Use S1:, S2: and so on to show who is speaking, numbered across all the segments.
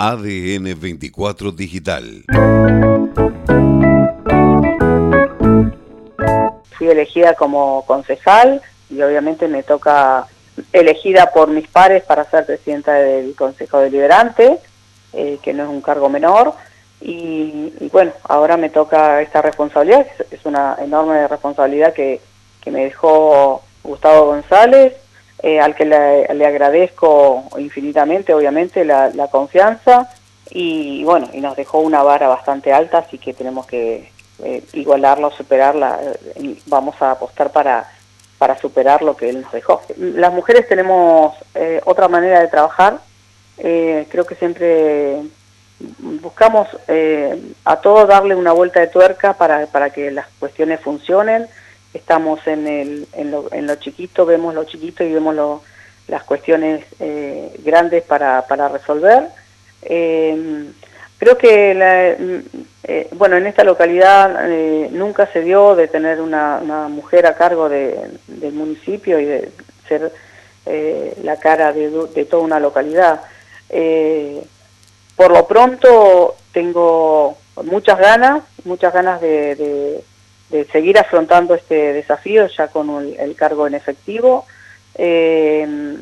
S1: ADN 24 Digital.
S2: Fui elegida como concejal y obviamente me toca elegida por mis pares para ser presidenta del Consejo Deliberante, eh, que no es un cargo menor. Y, bueno, ahora me toca esta responsabilidad, es una enorme responsabilidad que, que me dejó Gustavo González, eh, al que le, agradezco infinitamente, obviamente, la, confianza y bueno, y nos dejó una vara bastante alta, así que tenemos que eh, igualarla superarla. y vamos a apostar para, para superar lo que él nos dejó. Las mujeres tenemos eh, otra manera de trabajar. creo que siempre buscamos a todo darle una vuelta de tuerca para, para que las cuestiones funcionen estamos en, el, en, lo, en lo chiquito, vemos lo chiquito y vemos lo, las cuestiones eh, grandes para, para resolver. Eh, creo que, mm, eh, bueno, en esta localidad nunca se dio de tener una, una mujer a cargo de, del municipio y de ser la cara de, de, toda una localidad. por lo pronto tengo muchas ganas, muchas ganas de de seguir afrontando este desafío ya con el cargo en efectivo eh,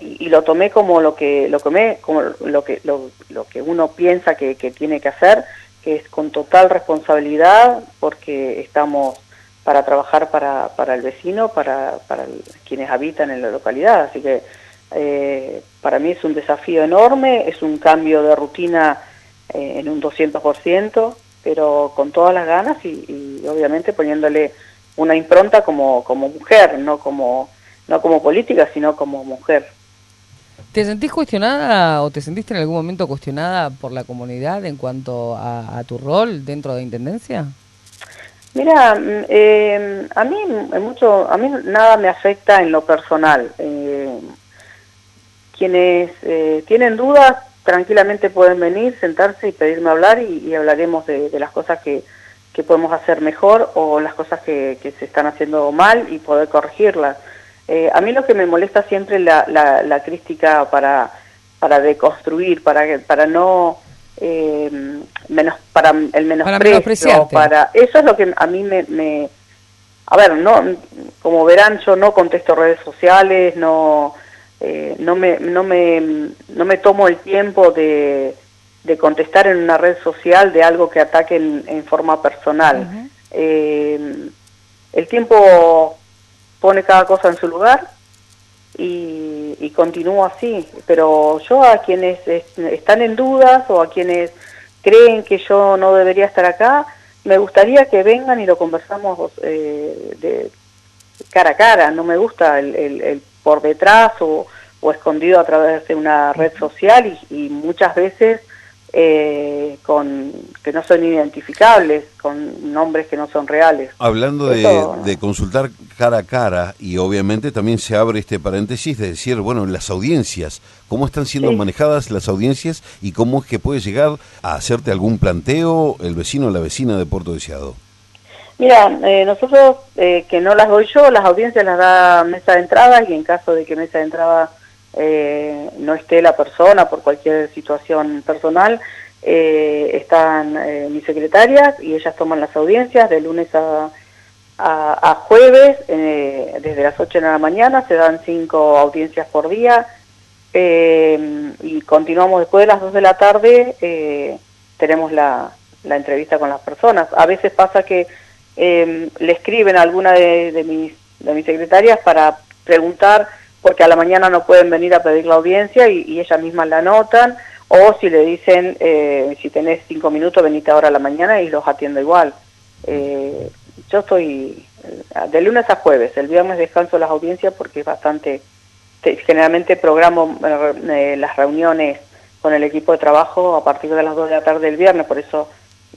S2: y, lo tomé como lo que lo tomé como lo que lo, que uno piensa que, tiene que hacer que es con total responsabilidad porque estamos para trabajar para, para el vecino para, para quienes habitan en la localidad. Así que eh, para mí es un desafío enorme es un cambio de rutina eh, en un 200% pero con todas las ganas y, obviamente poniéndole una impronta como, como mujer, no como, no como política, sino como mujer.
S3: ¿Te sentís cuestionada o te sentiste en algún momento cuestionada por la comunidad en cuanto a, tu rol dentro de Intendencia?
S2: Mira, mm, eh, a mí mucho, a mí nada me afecta en lo personal. Eh, quienes eh, tienen dudas tranquilamente pueden venir, sentarse y pedirme hablar y, hablaremos de, las cosas que, que, podemos hacer mejor o las cosas que, se están haciendo mal y poder corregirlas. Eh, a mí lo que me molesta siempre es la, la, crítica para, para deconstruir, para, para no... Eh, menos para el menosprecio para, eso es lo que a mí me, me a ver no como verán yo no contesto redes sociales no eh, no, me, no, me, no me tomo el tiempo de, de, contestar en una red social de algo que ataque en, forma personal. Eh, el tiempo pone cada cosa en su lugar y, y continúo así, pero yo a quienes están en dudas o a quienes creen que yo no debería estar acá, me gustaría que vengan y lo conversamos eh, de cara a cara, no me gusta el, el por detrás o, escondido a través de una red social y, muchas veces eh, con que no son identificables, con nombres que no son reales.
S1: Hablando de, consultar cara a cara y obviamente también se abre este paréntesis de decir, bueno, las audiencias, ¿cómo están siendo manejadas las audiencias y cómo es que puede llegar a hacerte algún planteo el vecino o la vecina de Puerto Deseado?
S2: Mira, eh, nosotros eh, que no las doy yo, las audiencias las da mesa de entrada y en caso de que mesa de entrada eh, no esté la persona por cualquier situación personal, están mis secretarias y ellas toman las audiencias de lunes a, a, jueves, desde las 8 de la mañana, se dan cinco audiencias por día y continuamos después de las 2 de la tarde, tenemos la, la entrevista con las personas. A veces pasa que eh, le escriben a alguna de, mis, de mis secretarias para preguntar, porque a la mañana no pueden venir a pedir la audiencia y, ellas mismas la anotan, o si le dicen, eh, si tenés cinco minutos, venite ahora a la mañana y los atiendo igual. Eh, yo estoy eh, de lunes a jueves, el viernes descanso las audiencias porque es bastante, generalmente programo eh, las reuniones con el equipo de trabajo a partir de las 2 de la tarde del viernes, por eso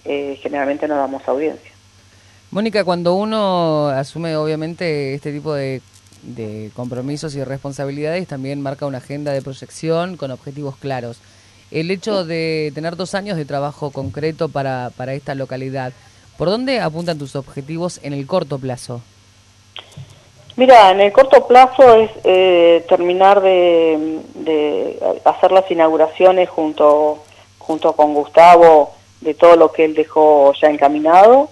S2: generalmente no damos audiencia.
S3: Mónica, cuando uno asume obviamente este tipo de, compromisos y responsabilidades, también marca una agenda de proyección con objetivos claros. El hecho de tener dos años de trabajo concreto para, para esta localidad, ¿por dónde apuntan tus objetivos en el corto plazo?
S2: Mira, en el corto plazo es eh, terminar de, hacer las inauguraciones junto junto con Gustavo de todo lo que él dejó ya encaminado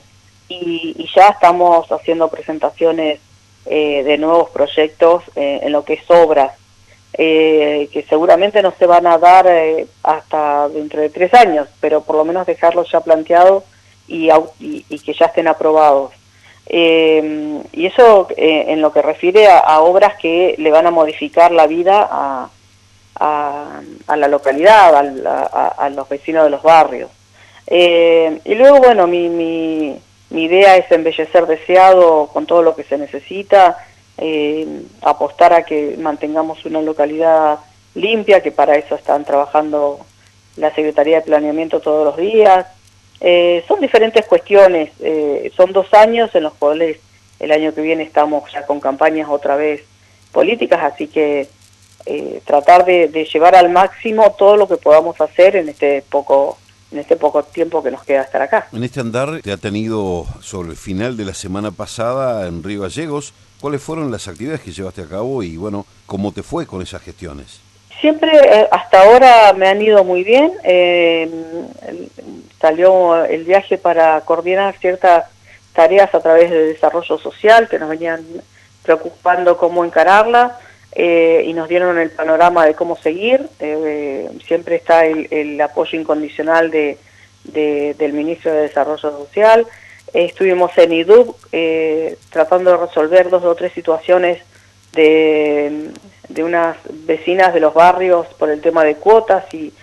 S2: y, ya estamos haciendo presentaciones eh, de nuevos proyectos eh, en lo que es obras, que seguramente no se van a dar hasta dentro de tres años, pero por lo menos dejarlos ya planteados y, y, que ya estén aprobados. y eso en lo que refiere a, obras que le van a modificar la vida a, a, la localidad, a, los vecinos de los barrios. Eh, y luego, bueno, mi, mi, idea es embellecer deseado con todo lo que se necesita, eh, apostar a que mantengamos una localidad limpia, que para eso están trabajando la Secretaría de Planeamiento todos los días. Eh, son diferentes cuestiones, son dos años en los cuales el año que viene estamos ya con campañas otra vez políticas, así que eh, tratar de, llevar al máximo todo lo que podamos hacer en este poco en este poco tiempo que nos queda estar acá.
S1: En este andar te ha tenido sobre el final de la semana pasada en Río Gallegos. ¿Cuáles fueron las actividades que llevaste a cabo y bueno, cómo te fue con esas gestiones?
S2: Siempre, eh, hasta ahora me han ido muy bien. Eh, salió el viaje para coordinar ciertas tareas a través de desarrollo social que nos venían preocupando cómo encararla. Eh, y nos dieron el panorama de cómo seguir. Eh, siempre está el, apoyo incondicional de, del Ministro de Desarrollo Social. estuvimos en IDUB eh, tratando de resolver dos o tres situaciones de, de, unas vecinas de los barrios por el tema de cuotas y,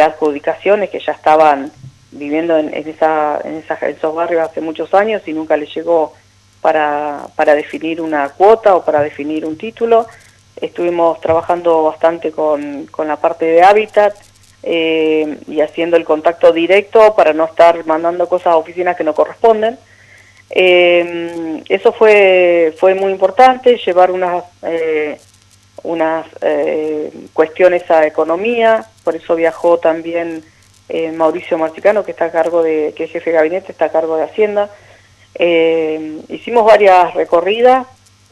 S2: adjudicaciones que ya estaban viviendo en, esa, en, esa, en esos barrios hace muchos años y nunca les llegó para, para definir una cuota o para definir un título. Estuvimos trabajando bastante con, con la parte de hábitat eh, y haciendo el contacto directo para no estar mandando cosas a oficinas que no corresponden. Eh, eso fue, fue muy importante, llevar unas, eh, unas cuestiones a economía, por eso viajó también Mauricio Marcicano, que está a cargo de, que es jefe de gabinete, está a cargo de Hacienda. hicimos varias recorridas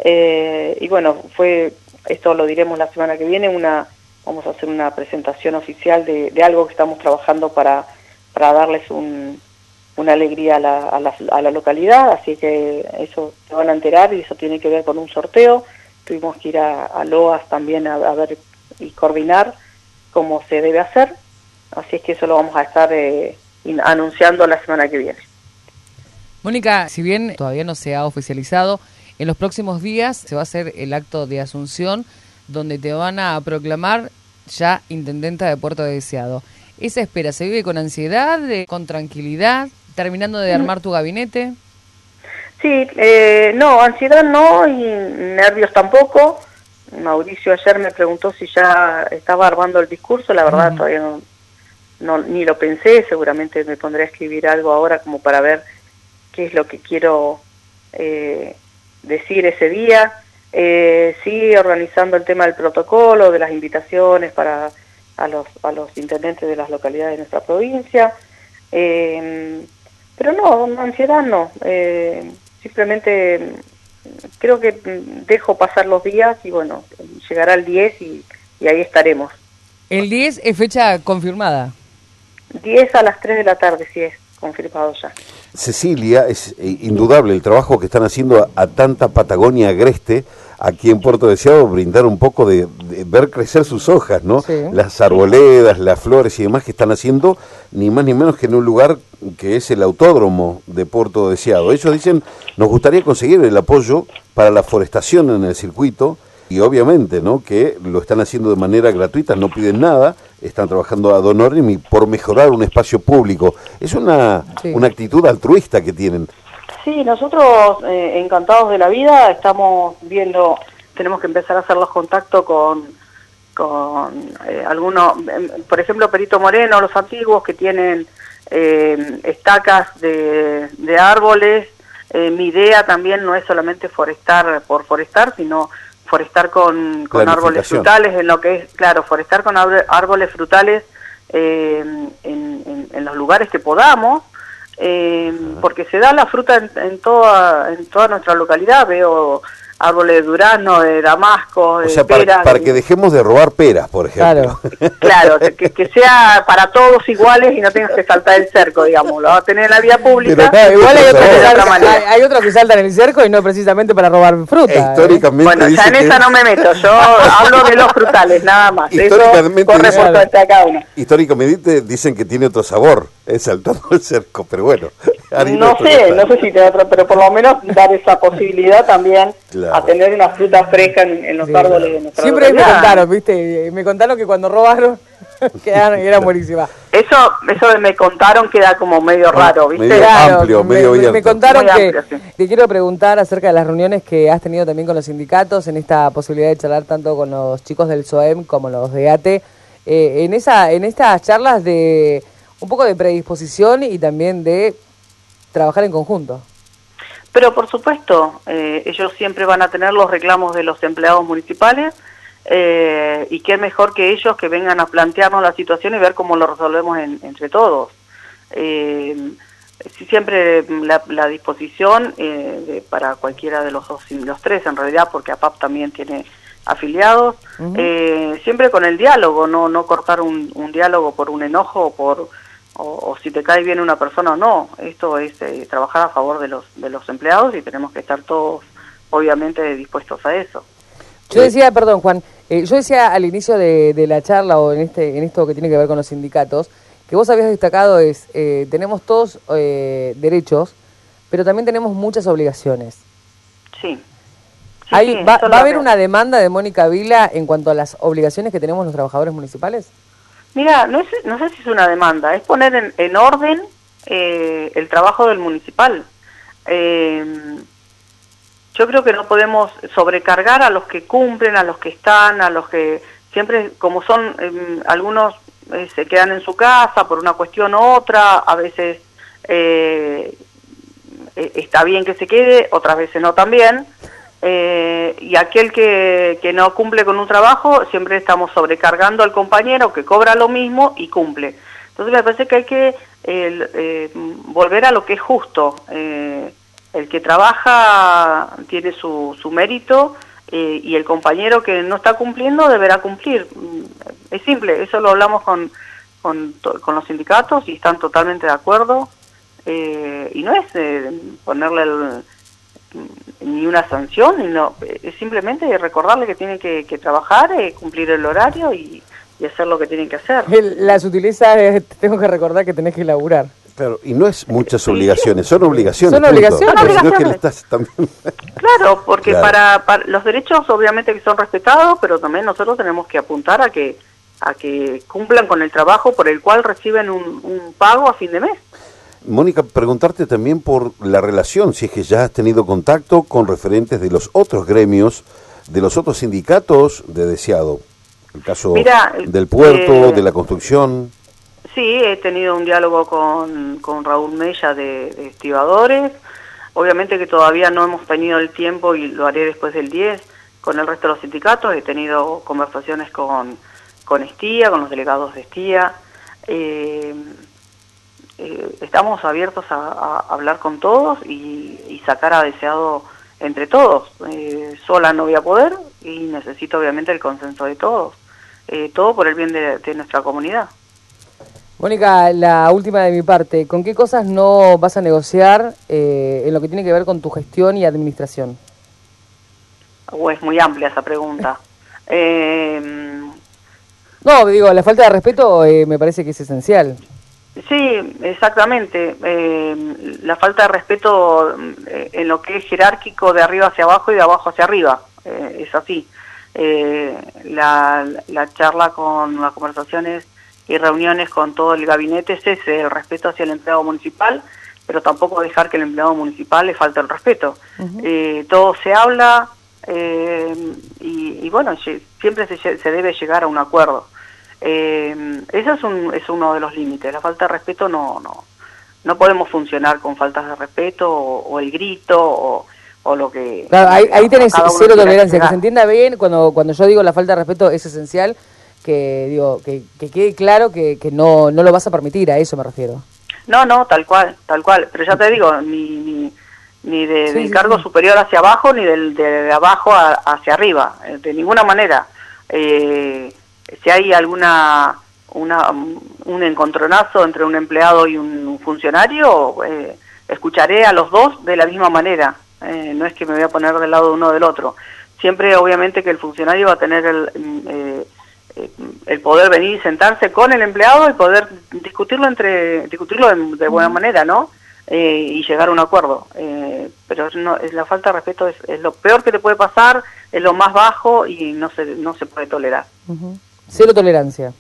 S2: y bueno, fue esto lo diremos la semana que viene, una vamos a hacer una presentación oficial de, algo que estamos trabajando para, para darles una alegría a la, a, la, localidad, así que eso se van a enterar y eso tiene que ver con un sorteo. Tuvimos que ir a, LOAS también a, ver y coordinar cómo se debe hacer, así es que eso lo vamos a estar eh, anunciando la semana que viene.
S3: Mónica, si bien todavía no se ha oficializado, en los próximos días se va a hacer el acto de asunción donde te van a proclamar ya intendenta de Puerto Deseado. ¿Esa espera se vive con ansiedad, con tranquilidad, terminando de armar tu gabinete?
S2: Sí, eh, no, ansiedad no y nervios tampoco. Mauricio ayer me preguntó si ya estaba armando el discurso, la verdad todavía no, ni lo pensé, seguramente me pondré a escribir algo ahora como para ver qué es lo que quiero eh, decir ese día. Eh, sí, organizando el tema del protocolo, de las invitaciones para a los, a los intendentes de las localidades de nuestra provincia. Eh, pero no, ansiedad no. Eh, simplemente creo que dejo pasar los días y bueno, llegará el 10 y, y ahí estaremos.
S3: ¿El 10 es fecha confirmada?
S2: 10 a las 3 de la tarde, sí es confirmado ya.
S1: Cecilia, es eh, indudable el trabajo que están haciendo a, tanta Patagonia agreste aquí en Puerto Deseado, brindar un poco de, ver crecer sus hojas, ¿no? Las arboledas, las flores y demás que están haciendo, ni más ni menos que en un lugar que es el autódromo de Puerto Deseado. Ellos dicen, nos gustaría conseguir el apoyo para la forestación en el circuito, y obviamente ¿no? que lo están haciendo de manera gratuita, no piden nada, están trabajando a Donorim y por mejorar un espacio público. Es una, una actitud altruista que tienen.
S2: Sí, nosotros eh, encantados de la vida estamos viendo, tenemos que empezar a hacer los contactos con, con eh, algunos, em, por ejemplo, Perito Moreno, los antiguos que tienen eh, estacas de, de árboles. mi idea también no es solamente forestar por forestar, sino forestar con, con árboles frutales, en lo que es, claro, forestar con árboles frutales eh, en, en, los lugares que podamos, eh, porque se da la fruta en, toda, en toda nuestra localidad, veo árboles de durazno, de damasco, de
S1: o sea, para, para que dejemos de robar peras, por ejemplo.
S2: Claro, que, sea para todos iguales y no tengas que saltar el cerco, digamos. Lo vas a tener en la vía pública.
S3: igual hay, hay, otros que saltan en el cerco y no precisamente para robar fruta. ¿eh?
S1: Históricamente.
S2: Bueno, ya en esa no me meto. Yo hablo de los frutales, nada más. Históricamente, Eso corre por cada uno.
S1: Históricamente dicen que tiene otro sabor, saltando el cerco, pero bueno.
S2: No sé, no sé si tiene otro, pero por lo menos dar esa posibilidad también a tener una fruta fresca en, los árboles de nuestra
S3: Siempre me contaron, ¿viste? Me contaron que cuando robaron quedaron, era buenísima.
S2: Eso, eso de me contaron queda como medio raro, ¿viste?
S1: Medio amplio, medio
S3: me, me contaron que te quiero preguntar acerca de las reuniones que has tenido también con los sindicatos en esta posibilidad de charlar tanto con los chicos del SOEM como los de ATE. Eh, en esa en estas charlas de un poco de predisposición y también de trabajar en conjunto.
S2: Pero por supuesto, eh, ellos siempre van a tener los reclamos de los empleados municipales eh, y qué mejor que ellos que vengan a plantearnos la situación y ver cómo lo resolvemos entre todos. Eh, siempre la, disposición eh, para cualquiera de los dos, los tres en realidad, porque APAP también tiene afiliados, siempre con el diálogo, no, no cortar un, un diálogo por un enojo o por o, si te cae bien una persona o no. Esto es eh, trabajar a favor de los, de los empleados y tenemos que estar todos, obviamente, dispuestos a eso.
S3: Yo decía, perdón Juan, eh, yo decía al inicio de, la charla o en, este, en esto que tiene que ver con los sindicatos, que vos habías destacado es, eh, tenemos todos derechos, pero también tenemos muchas obligaciones.
S2: Sí.
S3: va, ¿Va a haber una demanda de Mónica Vila en cuanto a las obligaciones que tenemos los trabajadores municipales?
S2: Mira, no, no sé si es una demanda, es poner en, orden eh, el trabajo del municipal. Eh, yo creo que no podemos sobrecargar a los que cumplen, a los que están, a los que siempre, como son em, algunos eh, se quedan en su casa por una cuestión u otra, a veces está bien que se quede, otras veces no también. Eh, y aquel que, que, no cumple con un trabajo, siempre estamos sobrecargando al compañero que cobra lo mismo y cumple. Entonces me parece que hay que eh, volver a lo que es justo. Eh, el que trabaja tiene su, su mérito y el compañero que no está cumpliendo deberá cumplir. Mm, es simple, eso lo hablamos con, con, con los sindicatos y están totalmente de acuerdo. y no es ponerle el ni una sanción, no, es simplemente recordarle que tiene que, trabajar, eh, cumplir el horario y, hacer lo que tienen que hacer.
S3: La sutileza es, tengo que recordar que tenés que laburar.
S1: Claro, y no es muchas obligaciones, son obligaciones.
S3: Son obligaciones.
S2: Claro, porque Para, los derechos obviamente que son respetados, pero también nosotros tenemos que apuntar a que a que cumplan con el trabajo por el cual reciben un pago a fin de mes.
S1: Mónica, preguntarte también por la relación, si es que ya has tenido contacto con referentes de los otros gremios, de los otros sindicatos de deseado, el caso del puerto, eh, de la construcción.
S2: Sí, he tenido un diálogo con, con Raúl Mella de, estibadores, obviamente que todavía no hemos tenido el tiempo y lo haré después del 10 con el resto de los sindicatos, he tenido conversaciones con, con Estía, con los delegados de Estía. Eh, eh, estamos abiertos a, hablar con todos y, sacar a deseado entre todos. Eh, sola no voy a poder y necesito obviamente el consenso de todos. Eh, todo por el bien de, nuestra comunidad.
S3: Mónica, la última de mi parte, ¿con qué cosas no vas a negociar en lo que tiene que ver con tu gestión y administración?
S2: Uh, es muy amplia esa pregunta.
S3: no, digo, la falta de respeto me parece que es esencial.
S2: Sí, exactamente. Eh, la falta de respeto eh, en lo que es jerárquico de arriba hacia abajo y de abajo hacia arriba. Eh, es así. La, la, charla con las conversaciones y reuniones con todo el gabinete es ese, el respeto hacia el empleado municipal, pero tampoco dejar que el empleado municipal le falte el respeto. todo se habla y, y, bueno, siempre se, se debe llegar a un acuerdo. Eh, eso es, un, es uno de los límites. La falta de respeto no, no, no podemos funcionar con faltas de respeto o, el grito o, lo que...
S3: Claro, ahí, ahí tenés cero tolerancia, que se entienda bien, cuando, cuando yo digo la falta de respeto es esencial, que digo que, que quede claro que, que no, no lo vas a permitir, a eso me refiero.
S2: No, no, tal cual, tal cual. Pero ya te digo, mi, ni del cargo superior hacia abajo, ni del, de, abajo hacia arriba, eh, de ninguna manera. Eh, si hay alguna una, un encontronazo entre un empleado y un funcionario, eh, escucharé a los dos de la misma manera. Eh, no es que me voy a poner del lado uno del otro. Siempre, obviamente, que el funcionario va a tener el, eh, el poder venir y sentarse con el empleado y poder discutirlo entre discutirlo de, buena manera, ¿no? y llegar a un acuerdo. pero no, la falta de respeto es, lo peor que te puede pasar, es lo más bajo y no se, no se puede tolerar.
S3: Cero tolerancia.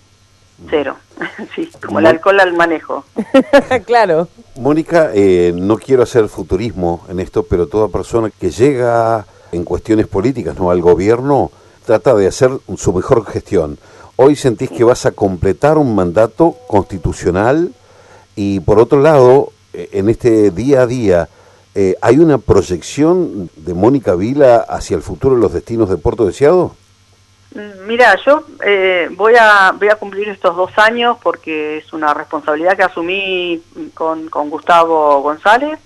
S2: Cero, sí, como el alcohol al manejo.
S3: claro.
S1: Mónica, eh, no quiero hacer futurismo en esto, pero toda persona que llega en cuestiones políticas no al gobierno trata de hacer su mejor gestión. Hoy sentís que vas a completar un mandato constitucional y por otro lado, eh, en este día a día, eh, ¿hay una proyección de Mónica Vila hacia el futuro de los destinos de Puerto Deseado?
S2: Mm, mira, yo eh, voy, a, voy a cumplir estos dos años porque es una responsabilidad que asumí con, con Gustavo González.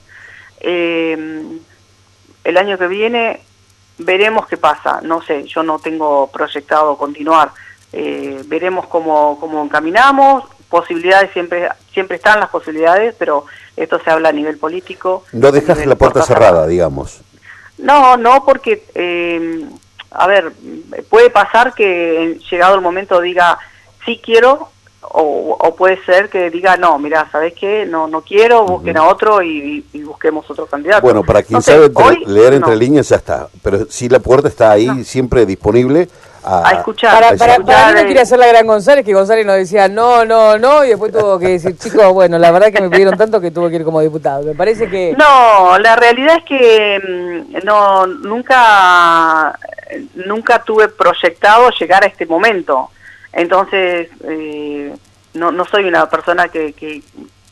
S2: Eh, el año que viene veremos qué pasa. No sé, yo no tengo proyectado continuar. Eh, veremos cómo, cómo encaminamos. Posibilidades siempre siempre están las posibilidades, pero esto se habla a nivel político.
S1: No dejas la puerta cerrada, digamos.
S2: No, no, porque a ver, puede pasar que llegado el momento diga, sí quiero, o, puede ser que diga, no, mira, ¿sabes qué? No, no quiero, busquen a otro y, busquemos otro candidato.
S1: Bueno, para quien sabe leer entre líneas ya está, pero si la puerta está ahí siempre disponible
S2: a, escuchar.
S3: Para, para, para, mí no quiere hacer la gran González, que González nos decía no, no, no, y después tuvo que decir, chicos, bueno, la verdad que me pidieron tanto que tuvo que ir como diputado. Me parece que...
S2: No, la realidad es que mm, no nunca, nunca tuve proyectado llegar a este momento. Entonces, eh, no, no soy una persona que, que,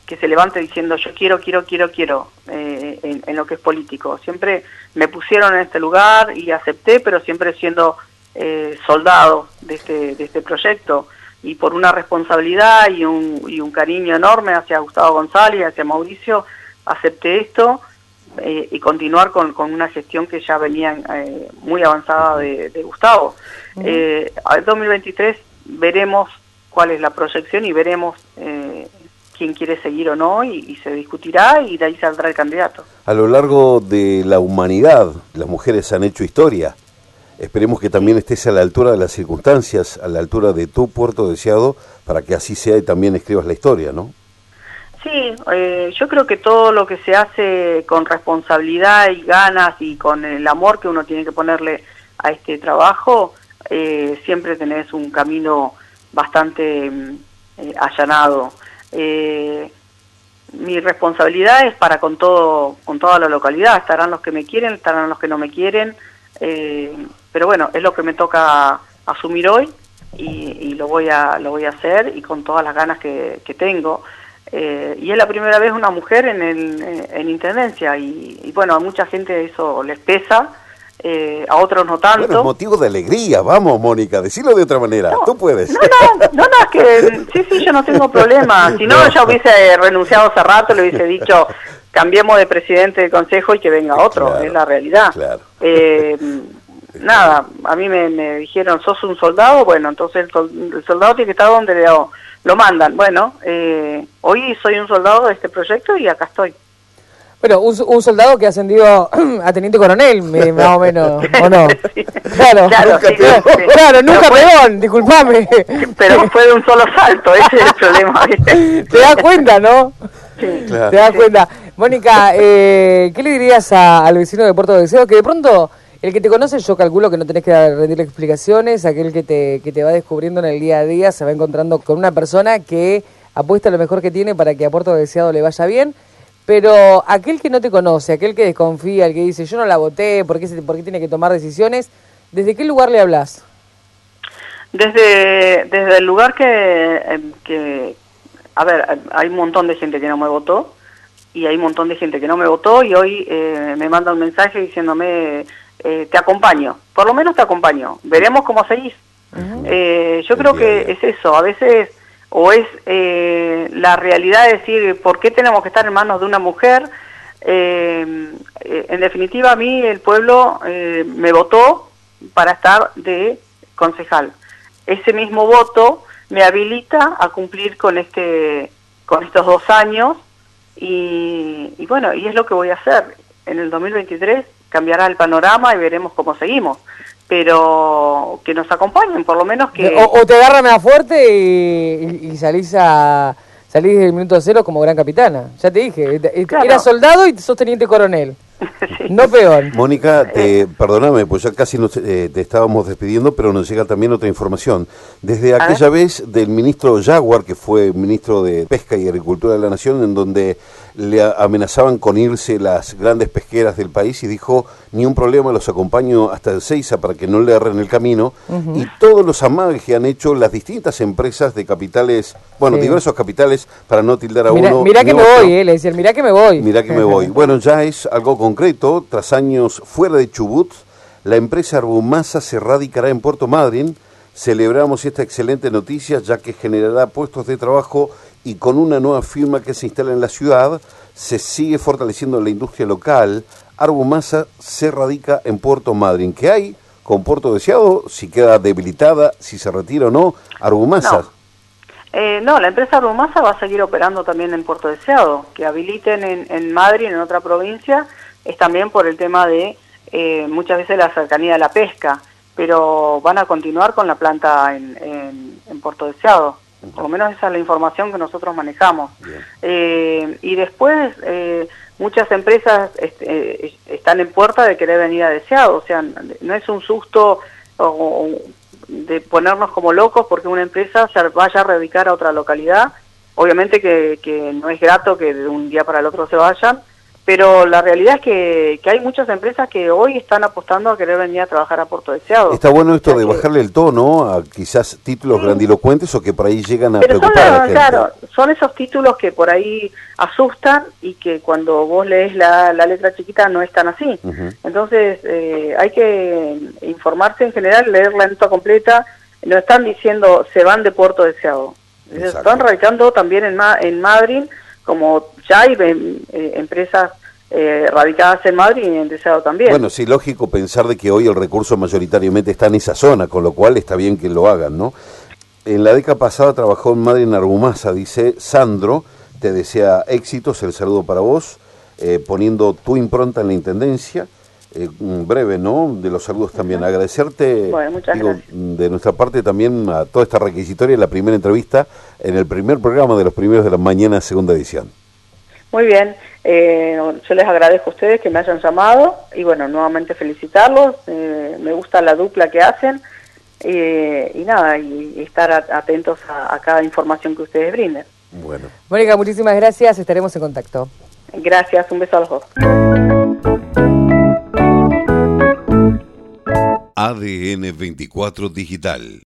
S2: que, se levante diciendo yo quiero, quiero, quiero, quiero eh, en, en lo que es político. Siempre me pusieron en este lugar y acepté, pero siempre siendo eh, soldado de este, de este proyecto y por una responsabilidad y un, y un cariño enorme hacia Gustavo González y hacia Mauricio, acepté esto eh, y continuar con, con, una gestión que ya venía eh, muy avanzada de, Gustavo. Eh, al 2023 veremos cuál es la proyección y veremos quién quiere seguir o no y, y, se discutirá y de ahí saldrá el candidato.
S1: A lo largo de la humanidad, las mujeres han hecho historia Esperemos que también estés a la altura de las circunstancias, a la altura de tu puerto deseado, para que así sea y también escribas la historia, ¿no?
S2: Sí, eh, yo creo que todo lo que se hace con responsabilidad y ganas y con el amor que uno tiene que ponerle a este trabajo, eh, siempre tenés un camino bastante mm, eh, allanado. mi responsabilidad es para con todo, con toda la localidad. Estarán los que me quieren, estarán los que no me quieren. Eh, pero bueno, es lo que me toca asumir hoy y, lo voy a lo voy a hacer y con todas las ganas que, tengo. Eh, y es la primera vez una mujer en, el, en intendencia y, bueno, a mucha gente eso les pesa, eh, a otros no tanto.
S1: Bueno, es motivo de alegría, vamos Mónica, decirlo de otra manera, tú puedes.
S2: No, no, no, no, es que sí, sí, yo no tengo problema, si no, ya hubiese renunciado hace rato, le hubiese dicho, cambiemos de presidente del consejo y que venga otro, es la realidad. Claro. Eh, nada, a mí me, dijeron, ¿sos un soldado? Bueno, entonces el, soldado tiene que estar donde lo, lo mandan. Bueno, eh, hoy soy un soldado de este proyecto y acá estoy.
S3: Bueno, un, soldado que ha ascendido a teniente coronel, más o menos, ¿o no? Claro, claro, claro, nunca peón, disculpame.
S2: Pero fue de un solo salto, ese es el problema.
S3: Te das cuenta, ¿no? Sí. Te das cuenta. Mónica, eh, ¿qué le dirías al vecino de Puerto de Deseo que de pronto el que te conoce, yo calculo que no tenés que rendir explicaciones, aquel que te, que te va descubriendo en el día a día se va encontrando con una persona que apuesta lo mejor que tiene para que a Puerto Deseado le vaya bien, pero aquel que no te conoce, aquel que desconfía, el que dice yo no la voté, ¿por qué, tiene que tomar decisiones? ¿Desde qué lugar le hablas?
S2: Desde, desde el lugar que, que, a ver, hay un montón de gente que no me votó y hay un montón de gente que no me votó y hoy eh, me manda un mensaje diciéndome eh, te acompaño, por lo menos te acompaño, veremos cómo seguís. eh, yo creo que es eso, a veces o es eh, la realidad de decir por qué tenemos que estar en manos de una mujer Eh, eh, en definitiva, a mí el pueblo eh, me votó para estar de concejal. Ese mismo voto me habilita a cumplir con este con estos dos años y, y bueno, y es lo que voy a hacer. En el 2023 cambiará el panorama y veremos cómo seguimos pero que nos acompañen, por lo menos que...
S3: O, te agarran a fuerte y, y, salís a salís del minuto cero como gran capitana. Ya te dije, era soldado y sos teniente coronel. No peor.
S1: Mónica, te, perdóname, pues ya casi eh, te estábamos despidiendo, pero nos llega también otra información. Desde aquella vez del ministro Jaguar, que fue ministro de Pesca y Agricultura de la Nación, en donde le amenazaban con irse las grandes pesqueras del país y dijo, ni un problema, los acompaño hasta el Seiza para que no le erren el camino. Y todos los amagues que han hecho las distintas empresas de capitales, bueno, diversos capitales, para no tildar a uno.
S3: Mirá que me voy, eh, le decía, mirá que me voy.
S1: Mirá que me voy. Bueno, ya es algo concreto, tras años fuera de Chubut, la empresa Arbumasa se radicará en Puerto Madryn. Celebramos esta excelente noticia ya que generará puestos de trabajo y con una nueva firma que se instala en la ciudad, se sigue fortaleciendo la industria local. Arbumasa se radica en Puerto Madryn. ¿Qué hay con Puerto Deseado? Si queda debilitada, si se retira o no, Arbumasa.
S2: No. Eh, no, la empresa Arbumasa va a seguir operando también en Puerto Deseado. Que habiliten en, en Madrid, en otra provincia, es también por el tema de eh, muchas veces la cercanía de la pesca, pero van a continuar con la planta en, en, en Puerto Deseado. Por lo menos esa es la información que nosotros manejamos. Eh, y después, eh, muchas empresas eh, están en puerta de querer venir a deseado. O sea, no es un susto o, de ponernos como locos porque una empresa se vaya a radicar a otra localidad. Obviamente que, que no es grato que de un día para el otro se vayan, pero la realidad es que, que, hay muchas empresas que hoy están apostando a querer venir a trabajar a Puerto Deseado.
S1: Está bueno esto de bajarle el tono a quizás títulos grandilocuentes o que por ahí llegan a preocupar a la gente.
S2: Claro, son esos títulos que por ahí asustan y que cuando vos lees la, la letra chiquita no están así. Entonces eh, hay que informarse en general, leer la nota completa. No están diciendo se van de Puerto Deseado. Se están radicando también en, Ma en Madrid como ya hay eh, empresas eh, radicadas en Madrid y en Deseado también.
S1: Bueno, sí, lógico pensar de que hoy el recurso mayoritariamente está en esa zona, con lo cual está bien que lo hagan, ¿no? En la década pasada trabajó en Madrid en Argumasa, dice Sandro, te desea éxitos, el saludo para vos, eh, poniendo tu impronta en la Intendencia, eh, breve, ¿no? De los saludos también. Agradecerte, digo, de nuestra parte también a toda esta requisitoria, la primera entrevista en el primer programa de los primeros de la mañana, segunda edición.
S2: Muy bien, eh, yo les agradezco a ustedes que me hayan llamado y bueno, nuevamente felicitarlos, eh, me gusta la dupla que hacen eh, y nada, y, estar atentos a, a, cada información que ustedes brinden.
S3: Bueno. Mónica, muchísimas gracias, estaremos en contacto.
S2: Gracias, un beso a los dos.
S1: ADN 24 Digital